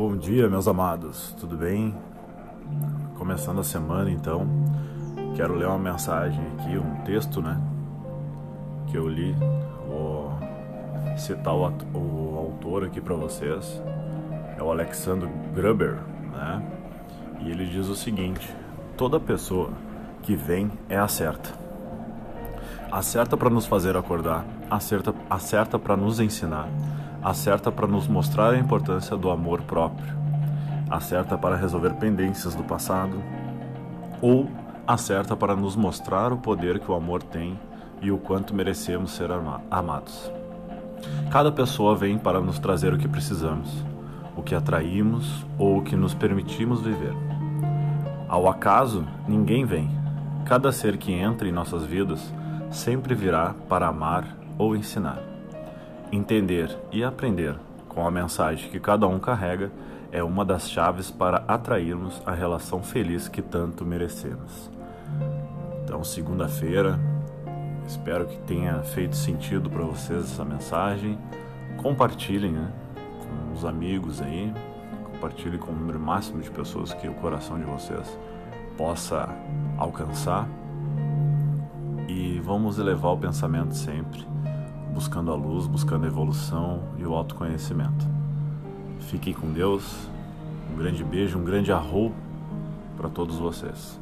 Bom dia, meus amados, tudo bem? Começando a semana, então, quero ler uma mensagem aqui, um texto, né? Que eu li, vou citar o, o autor aqui para vocês, é o Alexander Gruber, né? E ele diz o seguinte: toda pessoa que vem é a certa. Acerta para nos fazer acordar, acerta, acerta para nos ensinar acerta para nos mostrar a importância do amor próprio, acerta para resolver pendências do passado, ou acerta para nos mostrar o poder que o amor tem e o quanto merecemos ser amados. Cada pessoa vem para nos trazer o que precisamos, o que atraímos ou o que nos permitimos viver. Ao acaso, ninguém vem. Cada ser que entra em nossas vidas sempre virá para amar ou ensinar. Entender e aprender com a mensagem que cada um carrega é uma das chaves para atrairmos a relação feliz que tanto merecemos. Então, segunda-feira, espero que tenha feito sentido para vocês essa mensagem. Compartilhem né, com os amigos aí, compartilhem com o número máximo de pessoas que o coração de vocês possa alcançar. E vamos elevar o pensamento sempre buscando a luz, buscando a evolução e o autoconhecimento. Fiquem com Deus. Um grande beijo, um grande arro para todos vocês.